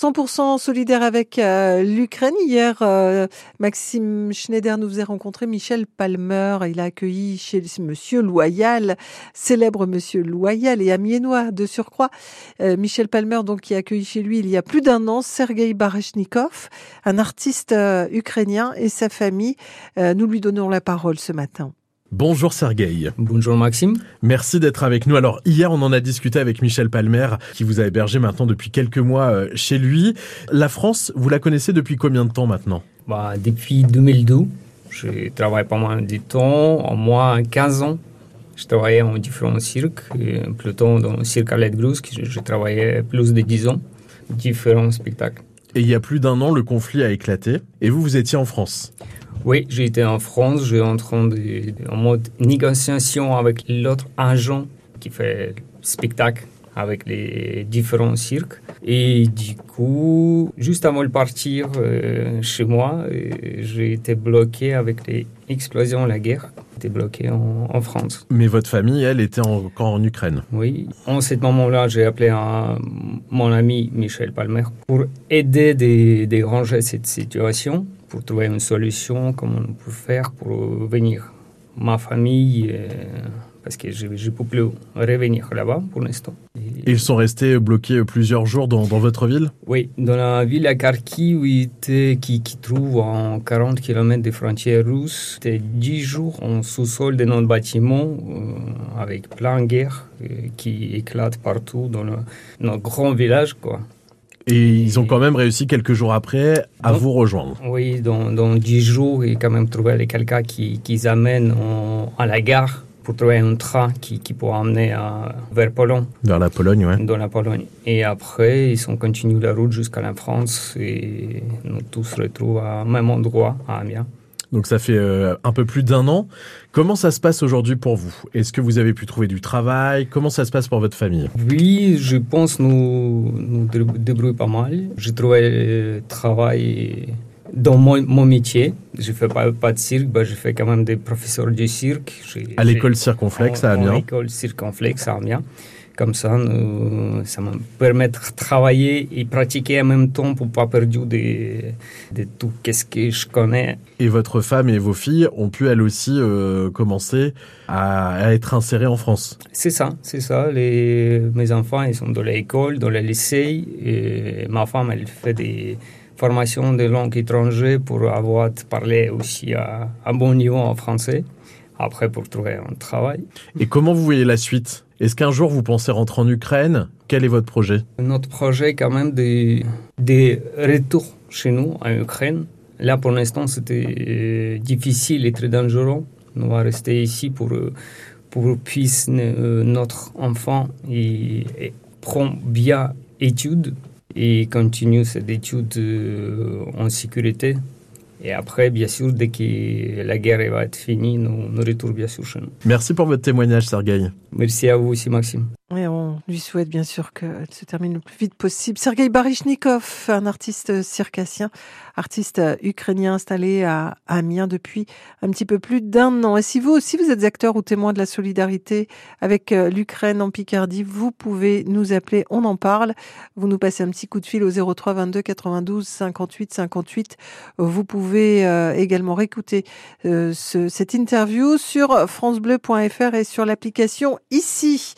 100% solidaire avec euh, l'Ukraine. Hier, euh, Maxime Schneider nous faisait rencontrer Michel Palmer. Il a accueilli chez Monsieur Loyal, célèbre Monsieur Loyal et amiénois de surcroît. Euh, Michel Palmer, donc, qui a accueilli chez lui il y a plus d'un an Sergei Bareshnikov, un artiste ukrainien et sa famille. nous lui donnons la parole ce matin. Bonjour Sergueï. Bonjour Maxime. Merci d'être avec nous. Alors hier on en a discuté avec Michel Palmer qui vous a hébergé maintenant depuis quelques mois euh, chez lui. La France, vous la connaissez depuis combien de temps maintenant? Bah, Depuis 2012. Je travaille pas mal de temps, au moins 15 ans. Je travaillais en différents cirques, plutôt dans le cirque Alette Brusque. Je travaillais plus de 10 ans, différents spectacles. Et il y a plus d'un an, le conflit a éclaté et vous, vous étiez en France? Oui, j'étais en France, j'étais en train de, en mode négociation avec l'autre agent qui fait spectacle avec les différents cirques. Et du coup, juste avant de partir euh, chez moi, euh, j'ai été bloqué avec les explosions, la guerre. J'étais bloqué en, France. Mais votre famille, elle, était encore en Ukraine? Oui. En ce moment-là, j'ai appelé un, mon ami Michel Palmer pour aider de, de ranger cette situation pour trouver une solution, comment on peut faire pour venir. Ma famille, euh, parce que je ne peux plus revenir là-bas pour l'instant. Ils sont restés bloqués plusieurs jours dans, dans votre ville? Oui, dans la ville à Kharkiv, qui, qui trouve en 40 km des frontières russes. C'était 10 jours en sous-sol de notre bâtiment, euh, avec plein de guerres euh, qui éclatent partout dans notre grand village. Quoi. Et ils ont quand même réussi quelques jours après à vous rejoindre. Oui, dans, dans 10 jours, ils ont quand même trouvé quelqu'un qui, qui amène à la gare pour trouver un train qui, qui pourra amener à, vers Pologne. Vers la Pologne, oui. Dans la Pologne. Et après, ils ont continué la route jusqu'à la France et nous tous se retrouvons à même endroit, à Amiens. Donc ça fait euh, un peu plus d'un an. Comment ça se passe aujourd'hui pour vous? Est-ce que vous avez pu trouver du travail? Comment ça se passe pour votre famille? Oui, je pense nous nous débrouillons pas mal. J'ai trouvé euh, travail dans mon, mon métier. Je fais pas, pas de cirque, bah, je fais quand même des professeurs de cirque. À l'école Circonflexe à Amiens À l'école Circonflexe à Amiens. Comme ça, ça me permet de travailler et pratiquer en même temps pour pas perdre de, de tout ce que je connais? Et votre femme et vos filles ont pu elles aussi euh, commencer à, être insérées en France? C'est ça, c'est ça. Les, mes enfants, ils sont dans l'école, dans le lycée. Et ma femme, elle fait des formations de langue étrangère pour avoir parlé aussi à un bon niveau en français. Après, pour trouver un travail. Et comment vous voyez la suite? Est-ce qu'un jour vous pensez rentrer en Ukraine? Quel est votre projet? Notre projet, quand même, des de retour chez nous en Ukraine. Là, pour l'instant, c'était euh, difficile et très dangereux. On va rester ici pour, euh, pour puisse euh, notre enfant et, prendre bien études et continuer cette étude en sécurité. Et après, bien sûr, dès que la guerre va être finie, nous, nous retournons bien sûr chez nous. Merci pour votre témoignage, Sergueï. Merci à vous aussi, Maxime. On lui souhaite bien sûr qu'elle se termine le plus vite possible. Sergei Barishnikov, un artiste circassien, artiste ukrainien installé à Amiens depuis un petit peu plus d'un an. Et si vous aussi vous êtes acteur ou témoin de la solidarité avec euh, l'Ukraine en Picardie, vous pouvez nous appeler, on en parle. Vous nous passez un petit coup de fil au 03 22 92 58 58. Vous pouvez euh, également réécouter euh, cette interview sur francebleu.fr et sur l'application ici.